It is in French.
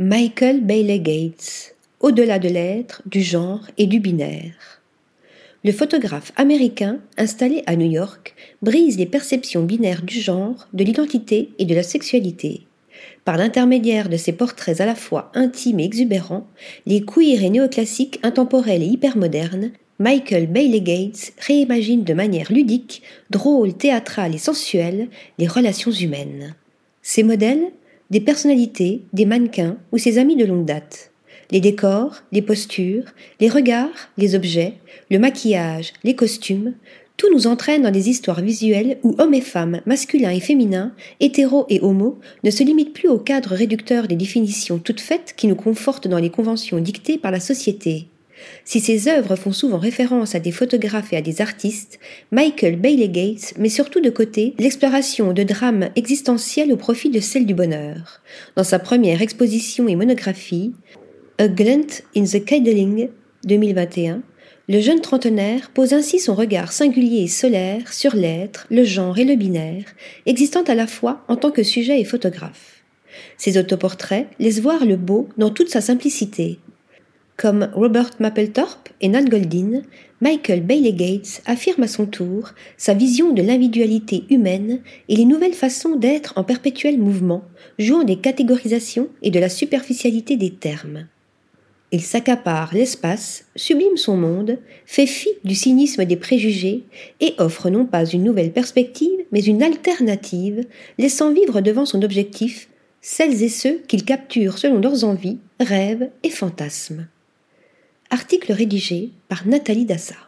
Michael Bailey Gates, Au-delà de l'être, du genre et du binaire. Le photographe américain, installé à New York, brise les perceptions binaires du genre, de l'identité et de la sexualité. Par l'intermédiaire de ses portraits à la fois intimes et exubérants, les queers et néoclassiques intemporels et hypermodernes, Michael Bailey Gates réimagine de manière ludique, drôle, théâtrale et sensuelle les relations humaines. Ses modèles Des personnalités, des mannequins ou ses amis de longue date. Les décors, les postures, les regards, les objets, le maquillage, les costumes, tout nous entraîne dans des histoires visuelles où hommes et femmes, masculins et féminins, hétéros et homos, ne se limitent plus au cadre réducteur des définitions toutes faites qui nous confortent dans les conventions dictées par la société. Si ces œuvres font souvent référence à des photographes et à des artistes, Michael Bailey Gates met surtout de côté l'exploration de drames existentiels au profit de celle du bonheur. Dans sa première exposition et monographie, A Glint in the Kindling 2021, le jeune trentenaire pose ainsi son regard singulier et solaire sur l'être, le genre et le binaire, existant à la fois en tant que sujet et photographe. Ses autoportraits laissent voir le beau dans toute sa simplicité, comme Robert Mapplethorpe et Nat Goldin, Michael Bailey Gates affirme à son tour sa vision de l'individualité humaine et les nouvelles façons d'être en perpétuel mouvement, jouant des catégorisations et de la superficialité des termes. Il s'accapare l'espace, sublime son monde, fait fi du cynisme des préjugés et offre non pas une nouvelle perspective, mais une alternative, laissant vivre devant son objectif celles et ceux qu'il capture selon leurs envies, rêves et fantasmes. Article rédigé par Nathalie Dassa.